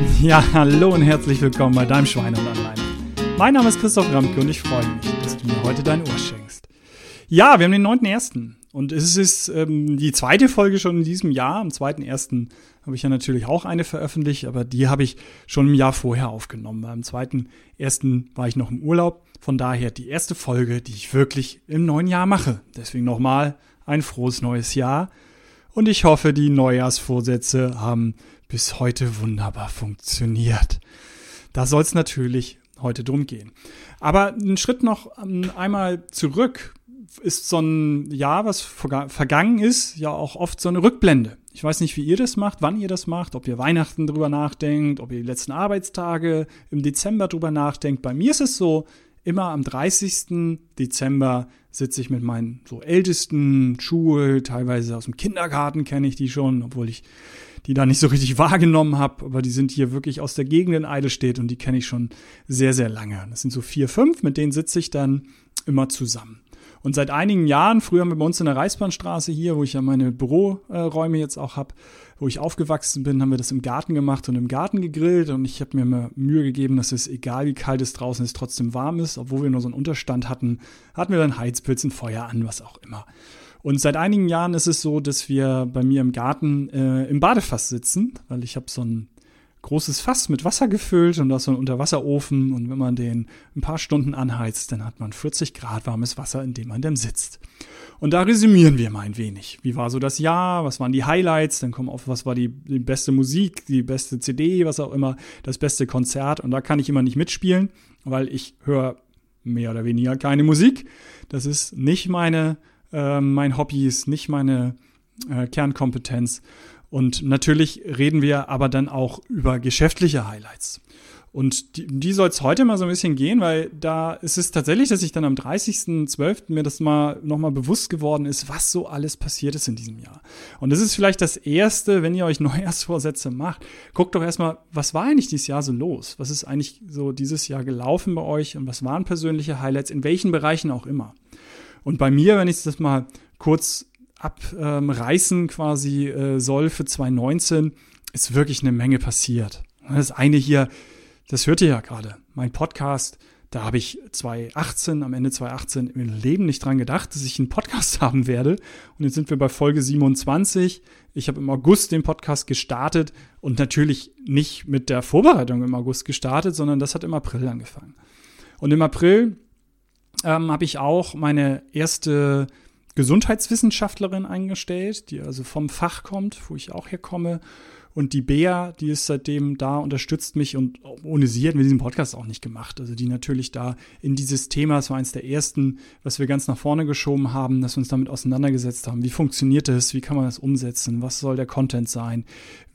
Ja, hallo und herzlich willkommen bei deinem Schweine und Online. Mein Name ist Christoph Ramke und ich freue mich, dass du mir heute dein Ohr schenkst. Ja, wir haben den 9.1. und es ist ähm, die zweite Folge schon in diesem Jahr. Am 2.1. habe ich ja natürlich auch eine veröffentlicht, aber die habe ich schon im Jahr vorher aufgenommen. Beim 2.1. war ich noch im Urlaub. Von daher die erste Folge, die ich wirklich im neuen Jahr mache. Deswegen nochmal ein frohes neues Jahr. Und ich hoffe, die Neujahrsvorsätze haben bis heute wunderbar funktioniert. Da soll es natürlich heute drum gehen. Aber einen Schritt noch ähm, einmal zurück ist so ein Jahr, was vergangen ist, ja auch oft so eine Rückblende. Ich weiß nicht, wie ihr das macht, wann ihr das macht, ob ihr Weihnachten drüber nachdenkt, ob ihr die letzten Arbeitstage im Dezember drüber nachdenkt. Bei mir ist es so, immer am 30. Dezember sitze ich mit meinen so ältesten Schuhe, teilweise aus dem Kindergarten kenne ich die schon, obwohl ich die da nicht so richtig wahrgenommen habe, aber die sind hier wirklich aus der Gegend in Eidelstedt und die kenne ich schon sehr, sehr lange. Das sind so vier, fünf, mit denen sitze ich dann immer zusammen. Und seit einigen Jahren, früher haben wir bei uns in der Reichsbahnstraße hier, wo ich ja meine Büroräume jetzt auch habe, wo ich aufgewachsen bin, haben wir das im Garten gemacht und im Garten gegrillt. Und ich habe mir immer Mühe gegeben, dass es, egal wie kalt es draußen ist, trotzdem warm ist. Obwohl wir nur so einen Unterstand hatten, hatten wir dann Heizpilz, ein Feuer an, was auch immer. Und seit einigen Jahren ist es so, dass wir bei mir im Garten äh, im Badefass sitzen, weil ich habe so ein großes Fass mit Wasser gefüllt und da ist so ein Unterwasserofen und wenn man den ein paar Stunden anheizt, dann hat man 40 Grad warmes Wasser, in dem man dann sitzt. Und da resümieren wir mal ein wenig. Wie war so das Jahr? Was waren die Highlights? Dann kommen auf, was war die, die beste Musik, die beste CD, was auch immer, das beste Konzert. Und da kann ich immer nicht mitspielen, weil ich höre mehr oder weniger keine Musik. Das ist nicht meine, äh, mein Hobby, ist nicht meine äh, Kernkompetenz. Und natürlich reden wir aber dann auch über geschäftliche Highlights. Und die, die soll es heute mal so ein bisschen gehen, weil da ist es tatsächlich, dass ich dann am 30.12. mir das mal nochmal bewusst geworden ist, was so alles passiert ist in diesem Jahr. Und das ist vielleicht das Erste, wenn ihr euch Neujahrsvorsätze macht. Guckt doch erstmal, was war eigentlich dieses Jahr so los? Was ist eigentlich so dieses Jahr gelaufen bei euch und was waren persönliche Highlights, in welchen Bereichen auch immer? Und bei mir, wenn ich das mal kurz abreißen quasi äh, soll für 2019, ist wirklich eine Menge passiert. Das eine hier, das hört ihr ja gerade, mein Podcast, da habe ich 2018, am Ende 2018 im Leben nicht dran gedacht, dass ich einen Podcast haben werde. Und jetzt sind wir bei Folge 27. Ich habe im August den Podcast gestartet und natürlich nicht mit der Vorbereitung im August gestartet, sondern das hat im April angefangen. Und im April ähm, habe ich auch meine erste Gesundheitswissenschaftlerin eingestellt, die also vom Fach kommt, wo ich auch herkomme. Und die Bea, die ist seitdem da, unterstützt mich und ohne sie hätten wir diesen Podcast auch nicht gemacht. Also die natürlich da in dieses Thema, es war eines der ersten, was wir ganz nach vorne geschoben haben, dass wir uns damit auseinandergesetzt haben. Wie funktioniert das? Wie kann man das umsetzen? Was soll der Content sein?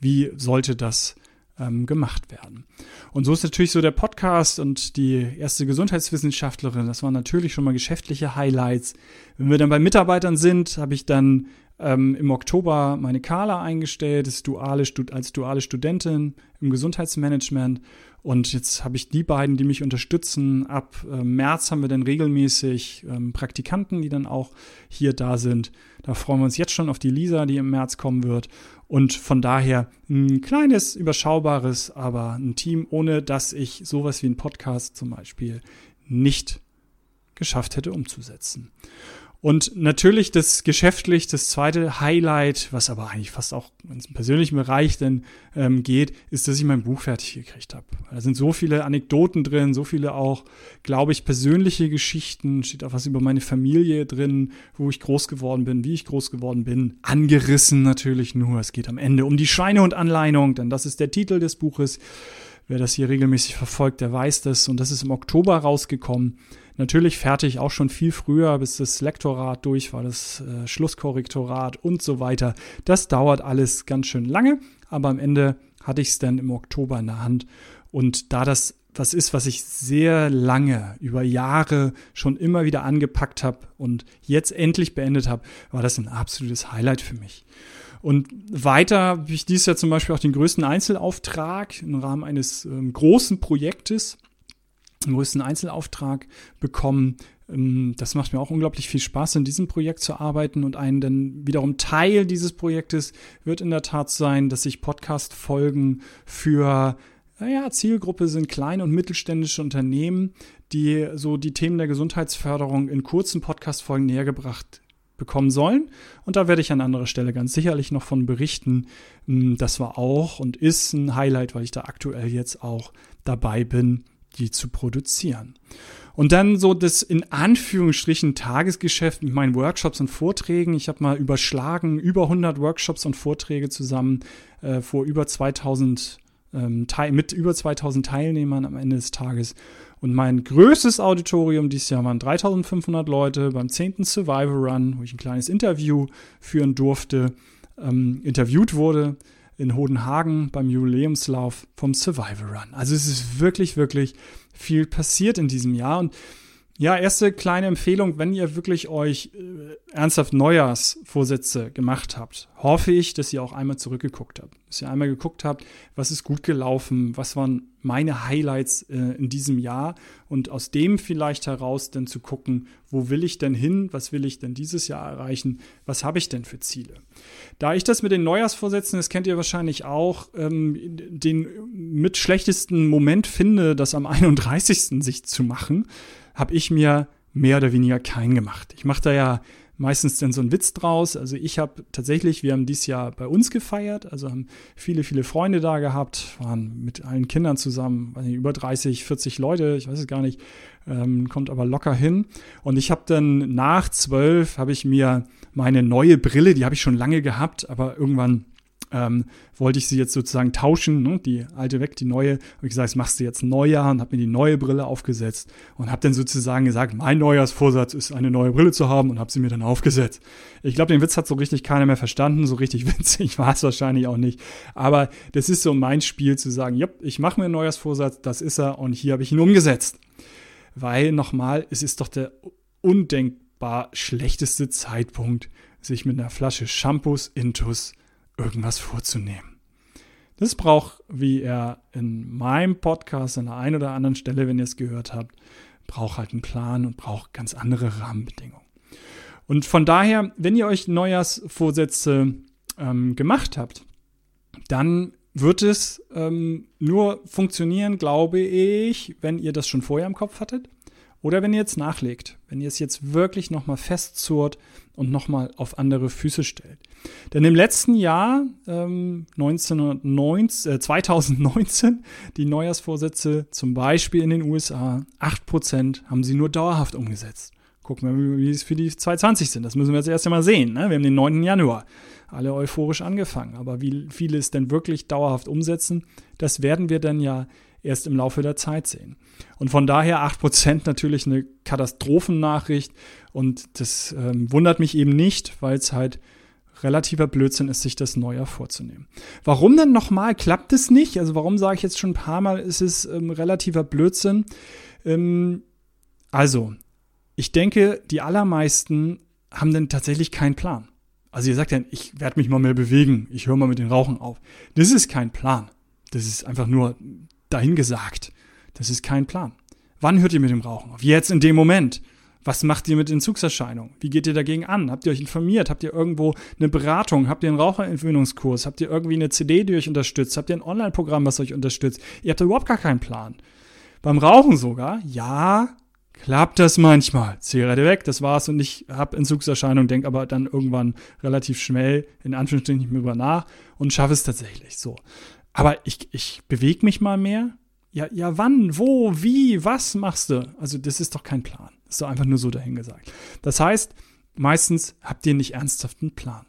Wie sollte das ähm, gemacht werden. Und so ist natürlich so der Podcast und die erste Gesundheitswissenschaftlerin, das waren natürlich schon mal geschäftliche Highlights. Wenn wir dann bei Mitarbeitern sind, habe ich dann ähm, im Oktober meine Carla eingestellt, ist duale, als duale Studentin im Gesundheitsmanagement. Und jetzt habe ich die beiden, die mich unterstützen. Ab äh, März haben wir dann regelmäßig ähm, Praktikanten, die dann auch hier da sind. Da freuen wir uns jetzt schon auf die Lisa, die im März kommen wird. Und von daher ein kleines, überschaubares, aber ein Team, ohne dass ich sowas wie ein Podcast zum Beispiel nicht geschafft hätte umzusetzen. Und natürlich das geschäftlich, das zweite Highlight, was aber eigentlich fast auch ins persönlichen Bereich dann ähm, geht, ist, dass ich mein Buch fertig gekriegt habe. Da sind so viele Anekdoten drin, so viele auch, glaube ich, persönliche Geschichten, steht auch was über meine Familie drin, wo ich groß geworden bin, wie ich groß geworden bin. Angerissen natürlich nur. Es geht am Ende um die Schweinehund-Anleitung, denn das ist der Titel des Buches. Wer das hier regelmäßig verfolgt, der weiß das. Und das ist im Oktober rausgekommen. Natürlich fertig, auch schon viel früher, bis das Lektorat durch war, das äh, Schlusskorrektorat und so weiter. Das dauert alles ganz schön lange, aber am Ende hatte ich es dann im Oktober in der Hand. Und da das was ist, was ich sehr lange, über Jahre schon immer wieder angepackt habe und jetzt endlich beendet habe, war das ein absolutes Highlight für mich. Und weiter habe ich dieses Jahr zum Beispiel auch den größten Einzelauftrag im Rahmen eines ähm, großen Projektes einen größten Einzelauftrag bekommen. Ähm, das macht mir auch unglaublich viel Spaß, in diesem Projekt zu arbeiten. Und ein dann wiederum Teil dieses Projektes wird in der Tat sein, dass ich Podcast-Folgen für naja, Zielgruppe sind kleine und mittelständische Unternehmen, die so die Themen der Gesundheitsförderung in kurzen Podcast-Folgen nähergebracht bekommen sollen. Und da werde ich an anderer Stelle ganz sicherlich noch von berichten. Hm, das war auch und ist ein Highlight, weil ich da aktuell jetzt auch dabei bin, die zu produzieren. Und dann so das in Anführungsstrichen Tagesgeschäft mit meinen Workshops und Vorträgen. Ich habe mal überschlagen, über 100 Workshops und Vorträge zusammen äh, vor über 2000 ähm, mit über 2000 Teilnehmern am Ende des Tages. Und mein größtes Auditorium dieses Jahr waren 3500 Leute beim 10. Survivor Run, wo ich ein kleines Interview führen durfte, ähm, interviewt wurde in Hodenhagen beim Jubiläumslauf vom Survivor Run. Also es ist wirklich, wirklich viel passiert in diesem Jahr und ja, erste kleine Empfehlung, wenn ihr wirklich euch äh, ernsthaft Neujahrsvorsätze gemacht habt, hoffe ich, dass ihr auch einmal zurückgeguckt habt. Dass ihr einmal geguckt habt, was ist gut gelaufen, was waren meine Highlights äh, in diesem Jahr und aus dem vielleicht heraus dann zu gucken, wo will ich denn hin, was will ich denn dieses Jahr erreichen, was habe ich denn für Ziele. Da ich das mit den Neujahrsvorsätzen, das kennt ihr wahrscheinlich auch, ähm, den mit schlechtesten Moment finde, das am 31. sich zu machen, habe ich mir mehr oder weniger keinen gemacht. Ich mache da ja meistens dann so einen Witz draus. Also ich habe tatsächlich, wir haben dieses Jahr bei uns gefeiert, also haben viele, viele Freunde da gehabt, waren mit allen Kindern zusammen, nicht, über 30, 40 Leute, ich weiß es gar nicht, ähm, kommt aber locker hin. Und ich habe dann nach zwölf, habe ich mir meine neue Brille, die habe ich schon lange gehabt, aber irgendwann ähm, wollte ich sie jetzt sozusagen tauschen, ne? die alte weg, die neue. Habe ich gesagt, das machst du jetzt Neujahr und habe mir die neue Brille aufgesetzt und habe dann sozusagen gesagt, mein Neujahrsvorsatz ist, eine neue Brille zu haben und habe sie mir dann aufgesetzt. Ich glaube, den Witz hat so richtig keiner mehr verstanden, so richtig witzig war es wahrscheinlich auch nicht. Aber das ist so mein Spiel zu sagen, jupp, ich mache mir einen Neujahrsvorsatz, das ist er und hier habe ich ihn umgesetzt. Weil nochmal, es ist doch der undenkbar schlechteste Zeitpunkt, sich mit einer Flasche Shampoos Intus irgendwas vorzunehmen. Das braucht, wie er in meinem Podcast an der einen oder anderen Stelle, wenn ihr es gehört habt, braucht halt einen Plan und braucht ganz andere Rahmenbedingungen. Und von daher, wenn ihr euch Neujahrsvorsätze ähm, gemacht habt, dann wird es ähm, nur funktionieren, glaube ich, wenn ihr das schon vorher im Kopf hattet oder wenn ihr jetzt nachlegt, wenn ihr es jetzt wirklich nochmal festzurrt und nochmal auf andere Füße stellt. Denn im letzten Jahr, ähm, 1919, äh, 2019, die Neujahrsvorsätze zum Beispiel in den USA, 8% haben sie nur dauerhaft umgesetzt. Gucken wir, wie es für die 2020 sind. Das müssen wir jetzt erst einmal sehen. Ne? Wir haben den 9. Januar. Alle euphorisch angefangen. Aber wie viele es denn wirklich dauerhaft umsetzen, das werden wir dann ja erst im Laufe der Zeit sehen. Und von daher 8% natürlich eine Katastrophennachricht und das ähm, wundert mich eben nicht, weil es halt relativer Blödsinn ist, sich das Neujahr vorzunehmen. Warum denn nochmal klappt es nicht? Also warum sage ich jetzt schon ein paar Mal, ist es ähm, relativer Blödsinn? Ähm, also, ich denke, die allermeisten haben denn tatsächlich keinen Plan. Also ihr sagt dann, ich werde mich mal mehr bewegen, ich höre mal mit den Rauchen auf. Das ist kein Plan. Das ist einfach nur dahingesagt. Das ist kein Plan. Wann hört ihr mit dem Rauchen auf? Jetzt in dem Moment. Was macht ihr mit Entzugserscheinungen? Wie geht ihr dagegen an? Habt ihr euch informiert? Habt ihr irgendwo eine Beratung? Habt ihr einen Raucherentwöhnungskurs? Habt ihr irgendwie eine CD, die euch unterstützt? Habt ihr ein Online-Programm, was euch unterstützt? Ihr habt überhaupt gar keinen Plan. Beim Rauchen sogar, ja, klappt das manchmal. Zigarette weg, das war's und ich habe Entzugserscheinungen, denke aber dann irgendwann relativ schnell, in Anführungsstrichen, nicht mehr über nach und schaffe es tatsächlich so. Aber ich, ich bewege mich mal mehr. Ja, ja, wann, wo, wie, was machst du? Also, das ist doch kein Plan. Das ist doch einfach nur so dahingesagt. Das heißt, meistens habt ihr nicht ernsthaft einen Plan.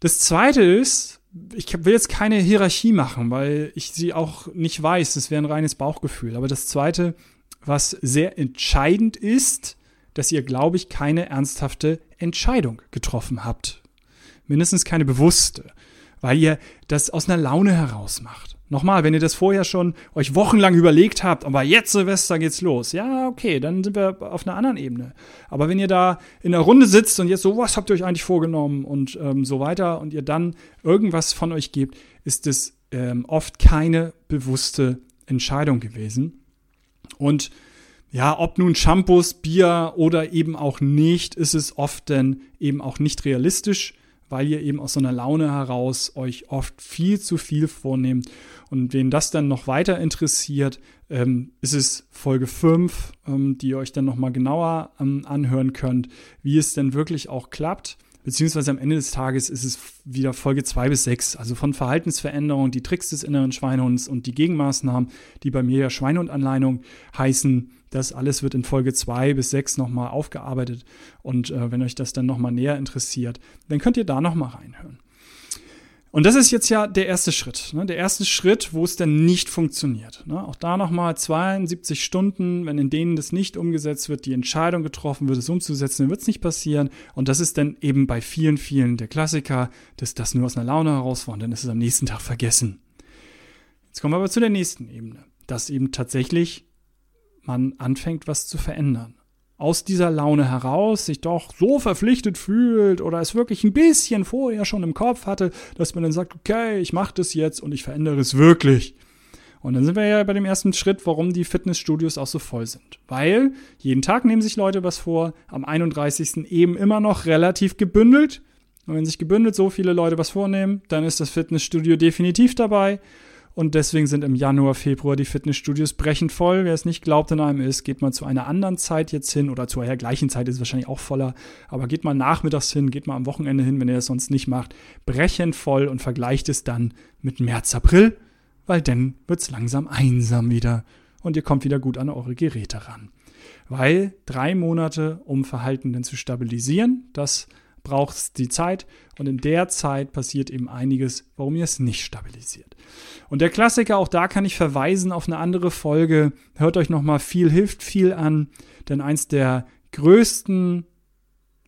Das zweite ist, ich will jetzt keine Hierarchie machen, weil ich sie auch nicht weiß. Das wäre ein reines Bauchgefühl. Aber das zweite, was sehr entscheidend ist, dass ihr, glaube ich, keine ernsthafte Entscheidung getroffen habt. Mindestens keine bewusste weil ihr das aus einer Laune heraus macht. Nochmal, wenn ihr das vorher schon euch wochenlang überlegt habt, aber jetzt Silvester geht's los. Ja, okay, dann sind wir auf einer anderen Ebene. Aber wenn ihr da in der Runde sitzt und jetzt so, was habt ihr euch eigentlich vorgenommen und ähm, so weiter und ihr dann irgendwas von euch gebt, ist es ähm, oft keine bewusste Entscheidung gewesen. Und ja, ob nun Shampoos, Bier oder eben auch nicht, ist es oft dann eben auch nicht realistisch weil ihr eben aus so einer Laune heraus euch oft viel zu viel vornehmt. Und wen das dann noch weiter interessiert, ähm, ist es Folge 5, ähm, die ihr euch dann nochmal genauer ähm, anhören könnt, wie es denn wirklich auch klappt. Beziehungsweise am Ende des Tages ist es wieder Folge 2 bis 6, also von Verhaltensveränderungen, die Tricks des inneren Schweinehunds und die Gegenmaßnahmen, die bei mir ja Schweinehundanleitung heißen, das alles wird in Folge 2 bis 6 nochmal aufgearbeitet. Und äh, wenn euch das dann nochmal näher interessiert, dann könnt ihr da nochmal reinhören. Und das ist jetzt ja der erste Schritt. Ne? Der erste Schritt, wo es dann nicht funktioniert. Ne? Auch da nochmal 72 Stunden, wenn in denen das nicht umgesetzt wird, die Entscheidung getroffen wird, es umzusetzen, dann wird es nicht passieren. Und das ist dann eben bei vielen, vielen der Klassiker, dass das nur aus einer Laune heraus war und dann ist es am nächsten Tag vergessen. Jetzt kommen wir aber zu der nächsten Ebene, dass eben tatsächlich man anfängt, was zu verändern. Aus dieser Laune heraus sich doch so verpflichtet fühlt oder es wirklich ein bisschen vorher schon im Kopf hatte, dass man dann sagt, okay, ich mache das jetzt und ich verändere es wirklich. Und dann sind wir ja bei dem ersten Schritt, warum die Fitnessstudios auch so voll sind. Weil jeden Tag nehmen sich Leute was vor, am 31. eben immer noch relativ gebündelt. Und wenn sich gebündelt so viele Leute was vornehmen, dann ist das Fitnessstudio definitiv dabei. Und deswegen sind im Januar, Februar die Fitnessstudios brechend voll. Wer es nicht glaubt in einem ist, geht mal zu einer anderen Zeit jetzt hin oder zu einer gleichen Zeit ist es wahrscheinlich auch voller. Aber geht mal nachmittags hin, geht mal am Wochenende hin, wenn ihr das sonst nicht macht. Brechend voll und vergleicht es dann mit März, April, weil dann wird es langsam einsam wieder und ihr kommt wieder gut an eure Geräte ran. Weil drei Monate, um Verhalten dann zu stabilisieren, das braucht die Zeit und in der Zeit passiert eben einiges, warum ihr es nicht stabilisiert. Und der Klassiker, auch da kann ich verweisen auf eine andere Folge. Hört euch nochmal viel hilft viel an, denn eins der größten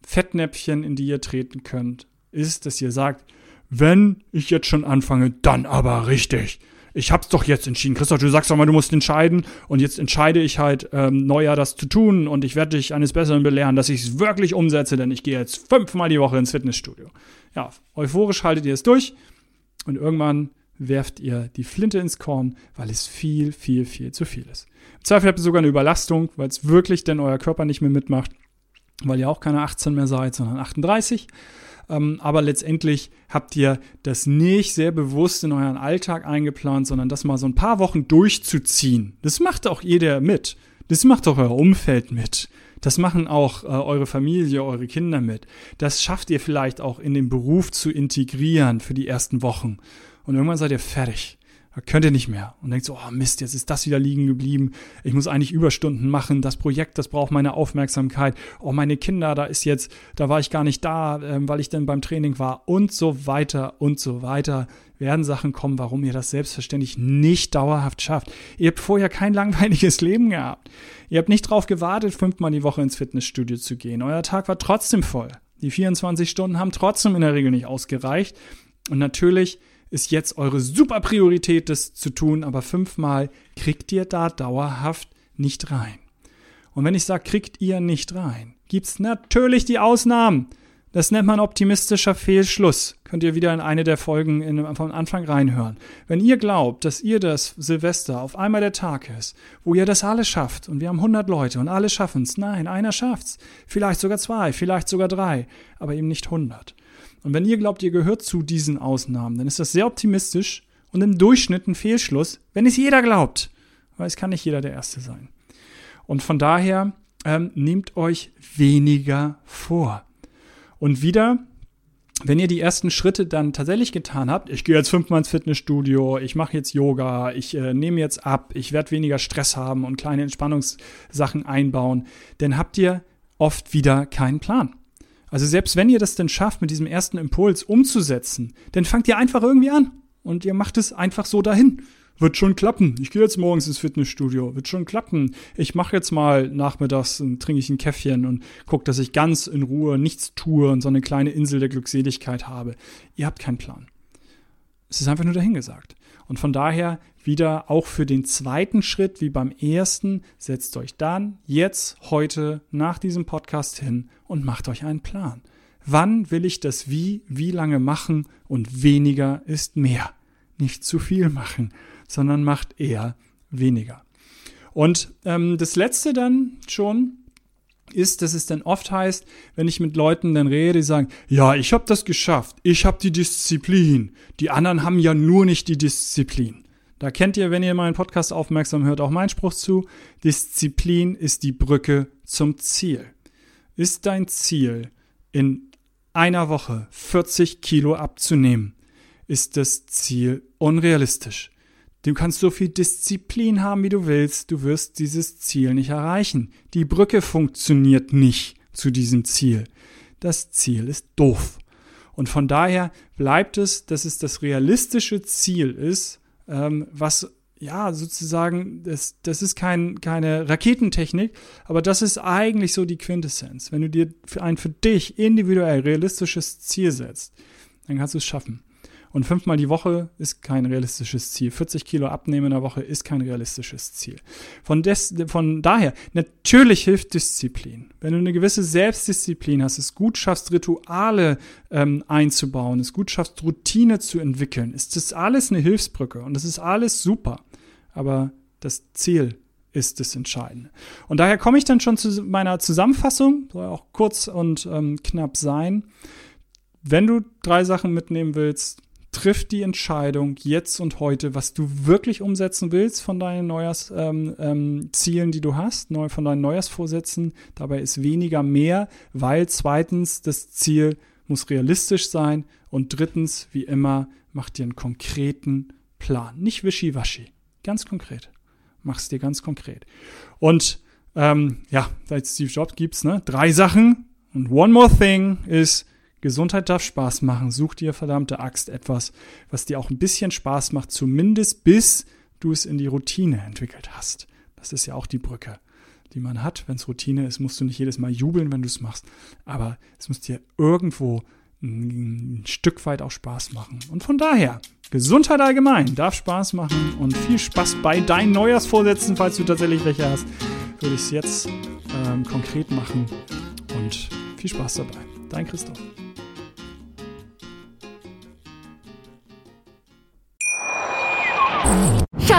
Fettnäpfchen, in die ihr treten könnt, ist, dass ihr sagt, wenn ich jetzt schon anfange, dann aber richtig ich hab's doch jetzt entschieden. Christoph, du sagst doch mal, du musst entscheiden und jetzt entscheide ich halt ähm, Neujahr das zu tun und ich werde dich eines Besseren belehren, dass ich es wirklich umsetze, denn ich gehe jetzt fünfmal die Woche ins Fitnessstudio. Ja, euphorisch haltet ihr es durch und irgendwann werft ihr die Flinte ins Korn, weil es viel, viel, viel zu viel ist. Im Zweifel habt ihr sogar eine Überlastung, weil es wirklich denn euer Körper nicht mehr mitmacht, weil ihr auch keine 18 mehr seid, sondern 38. Ähm, aber letztendlich habt ihr das nicht sehr bewusst in euren Alltag eingeplant, sondern das mal so ein paar Wochen durchzuziehen. Das macht auch jeder mit. Das macht auch euer Umfeld mit. Das machen auch äh, eure Familie, eure Kinder mit. Das schafft ihr vielleicht auch in den Beruf zu integrieren für die ersten Wochen. Und irgendwann seid ihr fertig könnt ihr nicht mehr. Und denkt so, oh Mist, jetzt ist das wieder liegen geblieben. Ich muss eigentlich Überstunden machen. Das Projekt, das braucht meine Aufmerksamkeit. Oh, meine Kinder, da ist jetzt, da war ich gar nicht da, ähm, weil ich dann beim Training war und so weiter und so weiter. Werden Sachen kommen, warum ihr das selbstverständlich nicht dauerhaft schafft. Ihr habt vorher kein langweiliges Leben gehabt. Ihr habt nicht drauf gewartet, fünfmal die Woche ins Fitnessstudio zu gehen. Euer Tag war trotzdem voll. Die 24 Stunden haben trotzdem in der Regel nicht ausgereicht. Und natürlich ist jetzt eure super Priorität, das zu tun, aber fünfmal kriegt ihr da dauerhaft nicht rein. Und wenn ich sage, kriegt ihr nicht rein, gibt's natürlich die Ausnahmen. Das nennt man optimistischer Fehlschluss. Könnt ihr wieder in eine der Folgen in, von Anfang reinhören. Wenn ihr glaubt, dass ihr das Silvester auf einmal der Tag ist, wo ihr das alles schafft und wir haben 100 Leute und alle schaffen's. Nein, einer schafft's. Vielleicht sogar zwei, vielleicht sogar drei, aber eben nicht 100. Und wenn ihr glaubt, ihr gehört zu diesen Ausnahmen, dann ist das sehr optimistisch und im Durchschnitt ein Fehlschluss, wenn es jeder glaubt. Weil es kann nicht jeder der Erste sein. Und von daher ähm, nehmt euch weniger vor. Und wieder, wenn ihr die ersten Schritte dann tatsächlich getan habt, ich gehe jetzt fünfmal ins Fitnessstudio, ich mache jetzt Yoga, ich äh, nehme jetzt ab, ich werde weniger Stress haben und kleine Entspannungssachen einbauen, dann habt ihr oft wieder keinen Plan. Also selbst wenn ihr das denn schafft, mit diesem ersten Impuls umzusetzen, dann fangt ihr einfach irgendwie an und ihr macht es einfach so dahin. Wird schon klappen. Ich gehe jetzt morgens ins Fitnessstudio. Wird schon klappen. Ich mache jetzt mal nachmittags trinke ich ein Käffchen und gucke, dass ich ganz in Ruhe nichts tue und so eine kleine Insel der Glückseligkeit habe. Ihr habt keinen Plan. Es ist einfach nur dahingesagt. Und von daher wieder auch für den zweiten Schritt wie beim ersten, setzt euch dann jetzt, heute, nach diesem Podcast hin und macht euch einen Plan. Wann will ich das wie, wie lange machen und weniger ist mehr. Nicht zu viel machen, sondern macht eher weniger. Und ähm, das letzte dann schon, ist, dass es dann oft heißt, wenn ich mit Leuten dann rede, die sagen, ja, ich habe das geschafft, ich habe die Disziplin, die anderen haben ja nur nicht die Disziplin. Da kennt ihr, wenn ihr meinen Podcast aufmerksam hört, auch meinen Spruch zu, Disziplin ist die Brücke zum Ziel. Ist dein Ziel, in einer Woche 40 Kilo abzunehmen, ist das Ziel unrealistisch. Du kannst so viel Disziplin haben, wie du willst, du wirst dieses Ziel nicht erreichen. Die Brücke funktioniert nicht zu diesem Ziel. Das Ziel ist doof. Und von daher bleibt es, dass es das realistische Ziel ist, ähm, was ja sozusagen, das, das ist kein, keine Raketentechnik, aber das ist eigentlich so die Quintessenz. Wenn du dir für ein für dich individuell realistisches Ziel setzt, dann kannst du es schaffen. Und fünfmal die Woche ist kein realistisches Ziel. 40 Kilo abnehmen in der Woche ist kein realistisches Ziel. Von, des, von daher, natürlich hilft Disziplin. Wenn du eine gewisse Selbstdisziplin hast, es gut schaffst, Rituale ähm, einzubauen, es gut schaffst, Routine zu entwickeln, ist das alles eine Hilfsbrücke und das ist alles super. Aber das Ziel ist das Entscheidende. Und daher komme ich dann schon zu meiner Zusammenfassung, soll auch kurz und ähm, knapp sein. Wenn du drei Sachen mitnehmen willst, triff die Entscheidung jetzt und heute, was du wirklich umsetzen willst von deinen Neujahrszielen, ähm, ähm, die du hast, neu, von deinen Neujahrsvorsätzen. Dabei ist weniger mehr, weil zweitens das Ziel muss realistisch sein und drittens, wie immer, mach dir einen konkreten Plan. Nicht wischiwaschi, ganz konkret. Mach es dir ganz konkret. Und ähm, ja, seit Steve Jobs gibt's ne, drei Sachen. Und one more thing ist, Gesundheit darf Spaß machen. Such dir verdammte Axt etwas, was dir auch ein bisschen Spaß macht, zumindest bis du es in die Routine entwickelt hast. Das ist ja auch die Brücke, die man hat. Wenn es Routine ist, musst du nicht jedes Mal jubeln, wenn du es machst. Aber es muss dir irgendwo ein Stück weit auch Spaß machen. Und von daher, Gesundheit allgemein darf Spaß machen und viel Spaß bei deinen Neujahrsvorsätzen, falls du tatsächlich welche hast, würde ich es jetzt ähm, konkret machen und viel Spaß dabei. Dein Christoph.